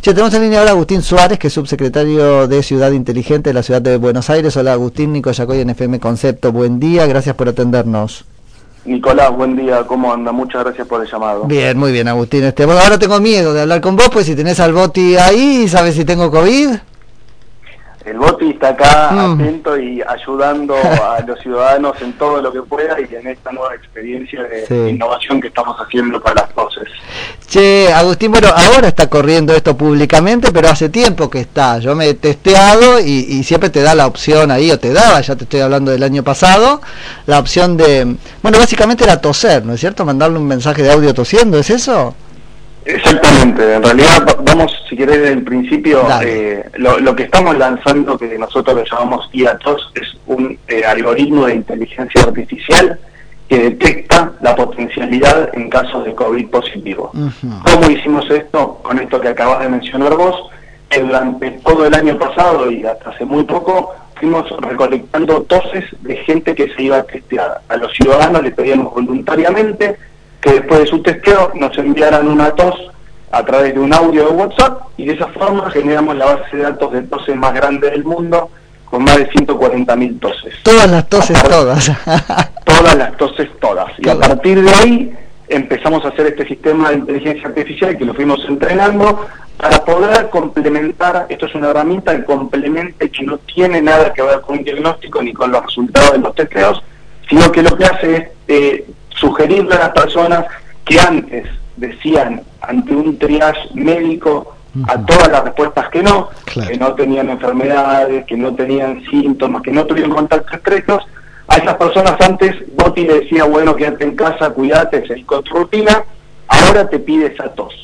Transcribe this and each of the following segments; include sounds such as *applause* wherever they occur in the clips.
Che, tenemos en línea ahora a Agustín Suárez, que es subsecretario de Ciudad Inteligente de la Ciudad de Buenos Aires. Hola Agustín, Nico Yacoy en FM Concepto. Buen día, gracias por atendernos. Nicolás, buen día, ¿cómo anda? Muchas gracias por el llamado. Bien, muy bien, Agustín. Este, bueno, ahora tengo miedo de hablar con vos, pues si tenés al Boti ahí, ¿sabes si tengo COVID? El Boti está acá mm. atento y ayudando a *laughs* los ciudadanos en todo lo que pueda y en esta nueva experiencia de innovación que estamos haciendo para las voces. Che, Agustín, bueno, ahora está corriendo esto públicamente, pero hace tiempo que está. Yo me he testeado y, siempre te da la opción ahí, o te daba, ya te estoy hablando del año pasado, la opción de, bueno, básicamente era toser, ¿no es cierto? Mandarle un mensaje de audio tosiendo, ¿es eso? Exactamente, en realidad vamos, si querés, desde el principio, eh, lo, que estamos lanzando, que nosotros lo llamamos IATOS, es un eh, algoritmo de inteligencia artificial que detecta la potencialidad en casos de COVID positivo. ¿Cómo hicimos esto? Con esto que acabas de mencionar vos, durante todo el año pasado y hasta hace muy poco, fuimos recolectando toses de gente que se iba a testear. A los ciudadanos les pedíamos voluntariamente que después de su testeo nos enviaran una tos a través de un audio de WhatsApp y de esa forma generamos la base de datos de toses más grande del mundo con más de 140.000 toses. Todas las toses, todas. *laughs* todas las toses, todas. Y a partir de ahí empezamos a hacer este sistema de inteligencia artificial que lo fuimos entrenando para poder complementar, esto es una herramienta de complemente que no tiene nada que ver con un diagnóstico ni con los resultados de los testeos, sino que lo que hace es eh, sugerirle a las personas que antes decían ante un triage médico a todas las respuestas que no, que no tenían enfermedades, que no tenían síntomas, que no tuvieron contactos estrechos, a esas personas antes Boti le decía, bueno, quédate en casa, cuídate, seguí con tu rutina, ahora te pide esa tos.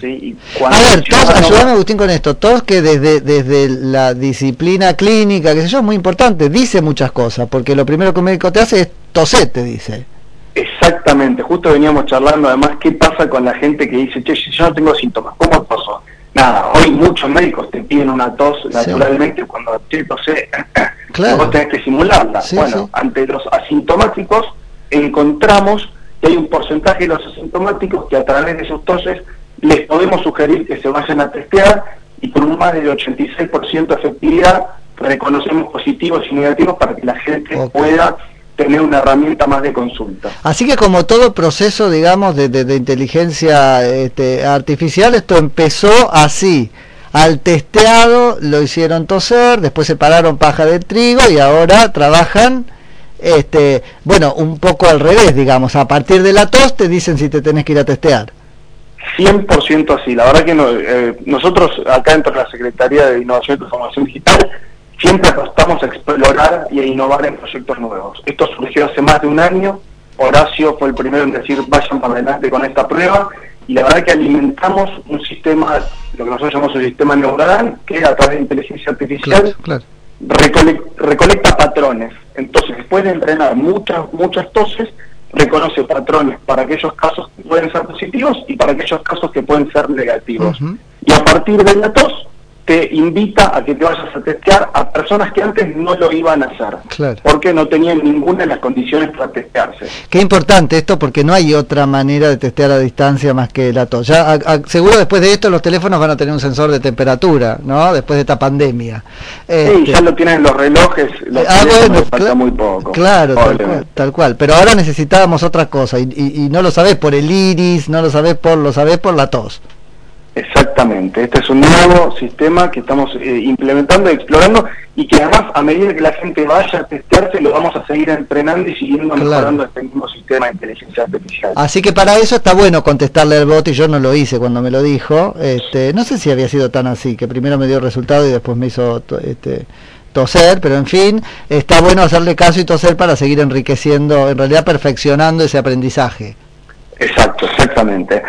¿sí? a ver, tos, ayúdame Agustín con esto, tos que desde, desde la disciplina clínica, que sé yo, es muy importante, dice muchas cosas, porque lo primero que un médico te hace es toser, te dice. Exactamente, justo veníamos charlando además qué pasa con la gente que dice, che, yo no tengo síntomas, ¿cómo pasó? Nada, hoy muchos médicos te piden una tos naturalmente cuando te tose, *clears throat* claro. vos tenés que simularla. bueno, ante los asintomáticos encontramos que hay un porcentaje de los asintomáticos que a través de esos toses les podemos sugerir que se vayan a testear y con un más del 86% de efectividad reconocemos positivos y negativos para que la gente pueda tener una herramienta más de consulta. Así que como todo proceso, digamos, de, de, inteligencia este, artificial, esto empezó así. Al testeado lo hicieron toser, después separaron paja de trigo y ahora trabajan, este, bueno, un poco al revés, digamos. A partir de la tos te dicen si te tenés que ir a testear. 100% así. La verdad que eh, nosotros acá dentro de la Secretaría de Innovación y Transformación Digital siempre explorar y a innovar en proyectos nuevos. Esto surgió hace más de un año, Horacio fue el primero en decir vayan para adelante con esta prueba y la verdad que alimentamos un sistema, lo que nosotros llamamos el sistema neuronal, que a través de inteligencia artificial recolecta patrones. Entonces, después de entrenar muchas, muchas toses, reconoce patrones para aquellos casos que pueden ser positivos y para aquellos casos que pueden ser negativos. Y a partir de la tos, te invita a que te vayas a testear a personas que antes no lo iban a hacer, porque no tenían ninguna de las condiciones para testearse. Qué importante esto, porque no hay otra manera de testear a distancia más que la tos. Ya, seguro después de esto los teléfonos van a tener un sensor de temperatura, ¿no? Después de esta pandemia. sí, este, ya lo tienen los relojes, los ah, falta muy poco. Claro, tal cual, Pero ahora necesitábamos otra cosa, y, y, y no lo sabés por el iris, no lo sabés por, lo sabés por la tos. Exactamente, este es un nuevo sistema que estamos eh, implementando y explorando y que además a medida que la gente vaya a testearse lo vamos a seguir entrenando y siguiendo mejorando este mismo sistema de inteligencia artificial. Así que para eso está bueno contestarle al bot y yo no lo hice cuando me lo dijo. Este, no sé si había sido tan así, que primero me dio resultado y después me hizo este, toser, pero en fin, está bueno hacerle caso y toser para seguir enriqueciendo, en realidad perfeccionando ese aprendizaje. Exacto, exactamente.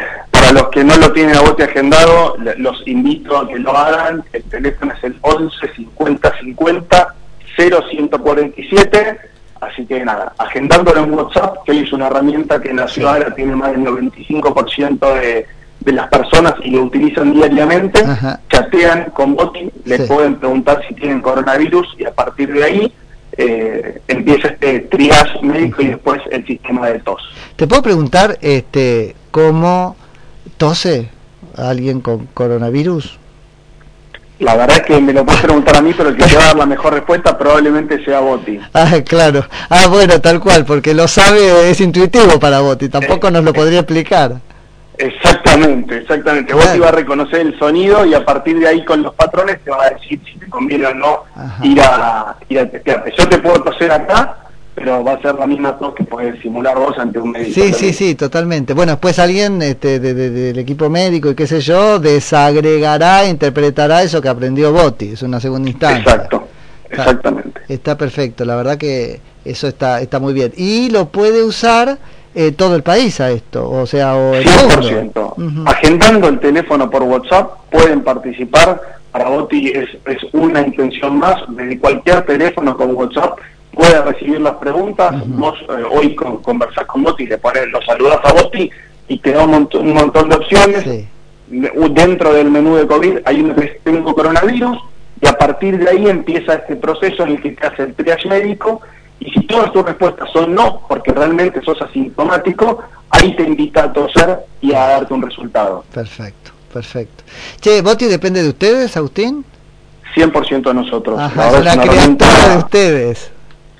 Para los que no lo tienen a bote agendado, los invito a que lo hagan. El teléfono es el 11 50 50 0147. Así que nada, agendándolo en WhatsApp, que es una herramienta que en la ciudad tiene más del 95% de, de las personas y lo utilizan diariamente, chatean con Boti, les pueden preguntar si tienen coronavirus y a partir de ahí eh, empieza este triage médico y después el sistema de tos. Te puedo preguntar este cómo tose alguien con coronavirus? La verdad es que me lo puedes preguntar a mí, pero el que te va a dar la mejor respuesta probablemente sea Boti. Ah, claro. Ah, bueno, tal cual, porque lo sabe, es intuitivo para Boti, tampoco nos lo podría explicar. Exactamente, exactamente. Boti va a reconocer el sonido y a partir de ahí con los patrones te va a decir si te conviene o no ir a, ir a testearte. Yo te puedo toser acá, pero va a ser la misma tos que puedes simular vos ante un médico. Sí, sí, sí, totalmente. Bueno, después alguien este, del equipo médico y qué sé yo, desagregará, interpretará eso que aprendió Boti, es una segunda instancia. Exacto, exactamente. Está, perfecto, la verdad que eso está, está muy bien. Y lo puede usar eh, todo el país a esto, o sea, o el 100%. Agendando el teléfono por WhatsApp, pueden participar. Para Boti es, es una intención más, desde cualquier teléfono con WhatsApp puede recibir las preguntas, vos eh, hoy con, conversás con Boti, le pones, lo saludas a Boti y te da un, montón, un montón de opciones. Dentro del menú de COVID hay un que tengo coronavirus y a partir de ahí empieza este proceso en el que te hace el triage médico y si todas tus respuestas son no, porque realmente sos asintomático, ahí te invita a toser y a darte un resultado. Perfecto, perfecto. Che, ¿Boti depende de ustedes, Agustín? 100% de nosotros. Ajá, la criatura de ustedes.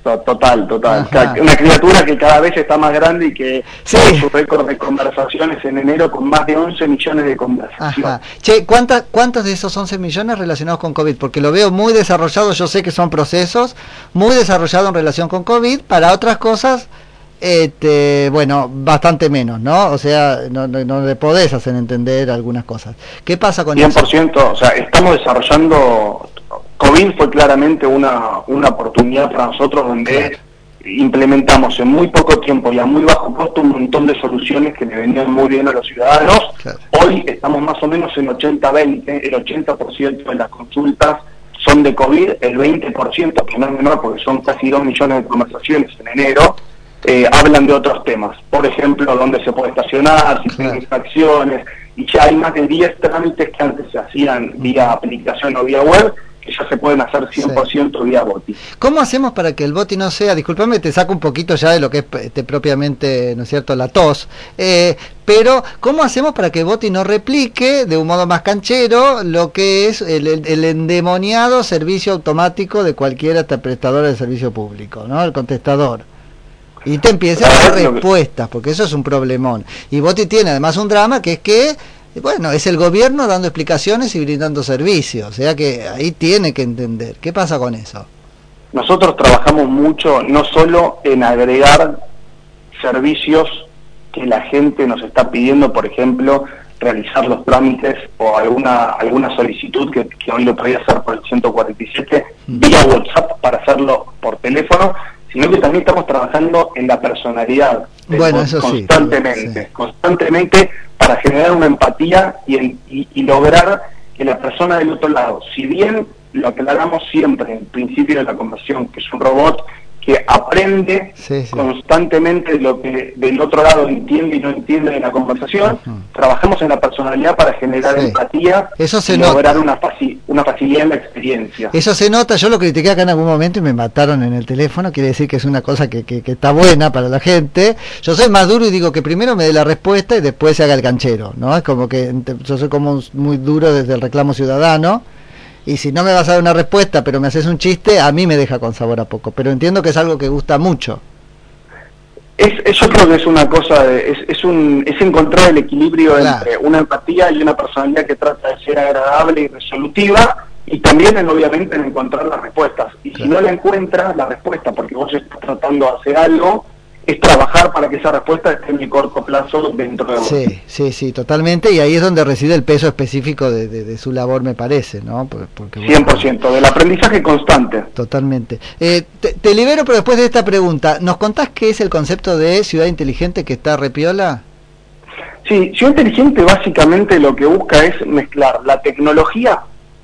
Total, total. Una criatura que cada vez está más grande y que sí. su récord de conversaciones en enero con más de 11 millones de conversaciones. Che, ¿cuántas, ¿cuántos de esos 11 millones relacionados con COVID? Porque lo veo muy desarrollado, yo sé que son procesos muy desarrollados en relación con COVID, para otras cosas, este, bueno, bastante menos, ¿no? O sea, no, no, le podés hacer entender algunas cosas. ¿Qué pasa con 100%, o sea, estamos desarrollando COVID fue claramente una, una oportunidad para nosotros donde implementamos en muy poco tiempo y a muy bajo costo un montón de soluciones que le venían muy bien a los ciudadanos. Hoy estamos más o menos en 80-20, el 80% de las consultas son de COVID, el 20%, que no es menor porque son casi 2 millones de conversaciones en enero, eh, hablan de otros temas. Por ejemplo, dónde se puede estacionar, si tiene infracciones, y ya hay más de 10 trámites que antes se hacían vía aplicación o vía web que ya se pueden hacer 100% vía boti. ¿Cómo hacemos para que el boti no sea, discúlpame, te saco un poquito ya de lo que es este, propiamente, ¿no es cierto?, la tos, eh, pero ¿cómo hacemos para que el boti no replique de un modo más canchero lo que es el, endemoniado servicio automático de cualquier prestador de servicio público, ¿no?, el contestador? Y te empieza a dar respuestas, porque eso es un problemón. Y Boti tiene además un drama que es que bueno, es el gobierno dando explicaciones y brindando servicios, o sea que ahí tiene que entender. ¿Qué pasa con eso? Nosotros trabajamos mucho no solo en agregar servicios que la gente nos está pidiendo, por ejemplo, realizar los trámites o alguna alguna solicitud que, hoy lo podía hacer por el 147 mm. vía WhatsApp para hacerlo por teléfono, sino que también estamos trabajando en la personalidad bueno, eso constantemente, constantemente generar una empatía y, y, lograr que la persona del otro lado, si bien lo aclaramos siempre en el principio de la conversación, que es un robot que aprende constantemente lo que del otro lado entiende y no entiende de la conversación. Trabajamos en la personalidad para generar empatía Eso se y lograr una, una facilidad en la experiencia. Eso se nota, yo lo critiqué acá en algún momento y me mataron en el teléfono, quiere decir que es una cosa que, que, está buena para la gente. Yo soy más duro y digo que primero me dé la respuesta y después se haga el canchero, ¿no? Es como que yo soy como muy duro desde el reclamo ciudadano y si no me vas a dar una respuesta, pero me haces un chiste, a mí me deja con sabor a poco. Pero entiendo que es algo que gusta mucho. Es, yo creo que es una cosa, es, es, un, es encontrar el equilibrio entre una empatía y una personalidad que trata de ser agradable y resolutiva, y también en, obviamente en encontrar las respuestas. Y si no la encuentras, la respuesta, porque vos estás tratando de hacer algo, es trabajar para que esa respuesta esté en el corto plazo dentro de Sí, sí, sí, totalmente, y ahí es donde reside el peso específico de, su labor, me parece, ¿no? Porque, 100%, del aprendizaje constante. Totalmente. Eh, te, libero, pero después de esta pregunta, ¿nos contás qué es el concepto de ciudad inteligente que está repiola? Sí, ciudad inteligente básicamente lo que busca es mezclar la tecnología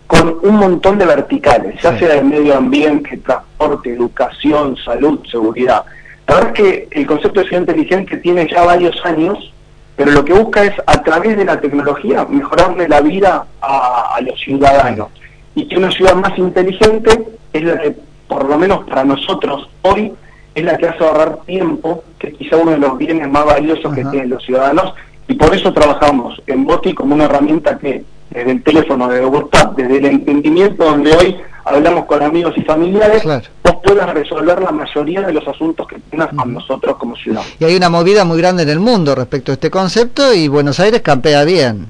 con un montón de verticales, ya sea de medio ambiente, transporte, educación, salud, seguridad. La verdad es que el concepto de ciudad inteligente tiene ya varios años, pero lo que busca es, a través de la tecnología, mejorarle la vida a, los ciudadanos. Y que una ciudad más inteligente es la que, por lo menos para nosotros hoy, es la que hace ahorrar tiempo, que es quizá uno de los bienes más valiosos que tienen los ciudadanos, y por eso trabajamos en Boti como una herramienta que desde el teléfono, desde WhatsApp, desde el entendimiento donde hoy hablamos con amigos y familiares, vos puedas resolver la mayoría de los asuntos que tengas con nosotros como ciudad. Y hay una movida muy grande en el mundo respecto a este concepto y Buenos Aires campea bien.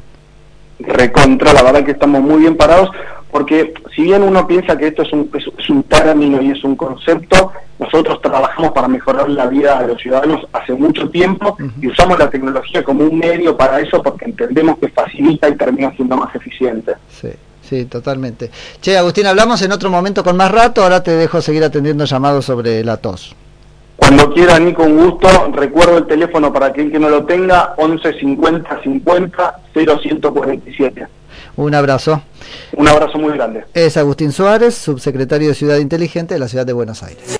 Recontra, la verdad que estamos muy bien parados porque si bien uno piensa que esto es un, es, un término y es un concepto, nosotros trabajamos para mejorar la vida de los ciudadanos hace mucho tiempo y usamos la tecnología como un medio para eso porque entendemos que facilita y termina siendo más eficiente. Sí. Sí, totalmente. Che, Agustín, hablamos en otro momento con más rato, ahora te dejo seguir atendiendo llamados sobre la tos. Cuando quiera, Nico, un gusto. Recuerdo el teléfono para quien que no lo tenga, 11 50 50 0147. Un abrazo. Un abrazo muy grande. Es Agustín Suárez, subsecretario de Ciudad Inteligente de la Ciudad de Buenos Aires.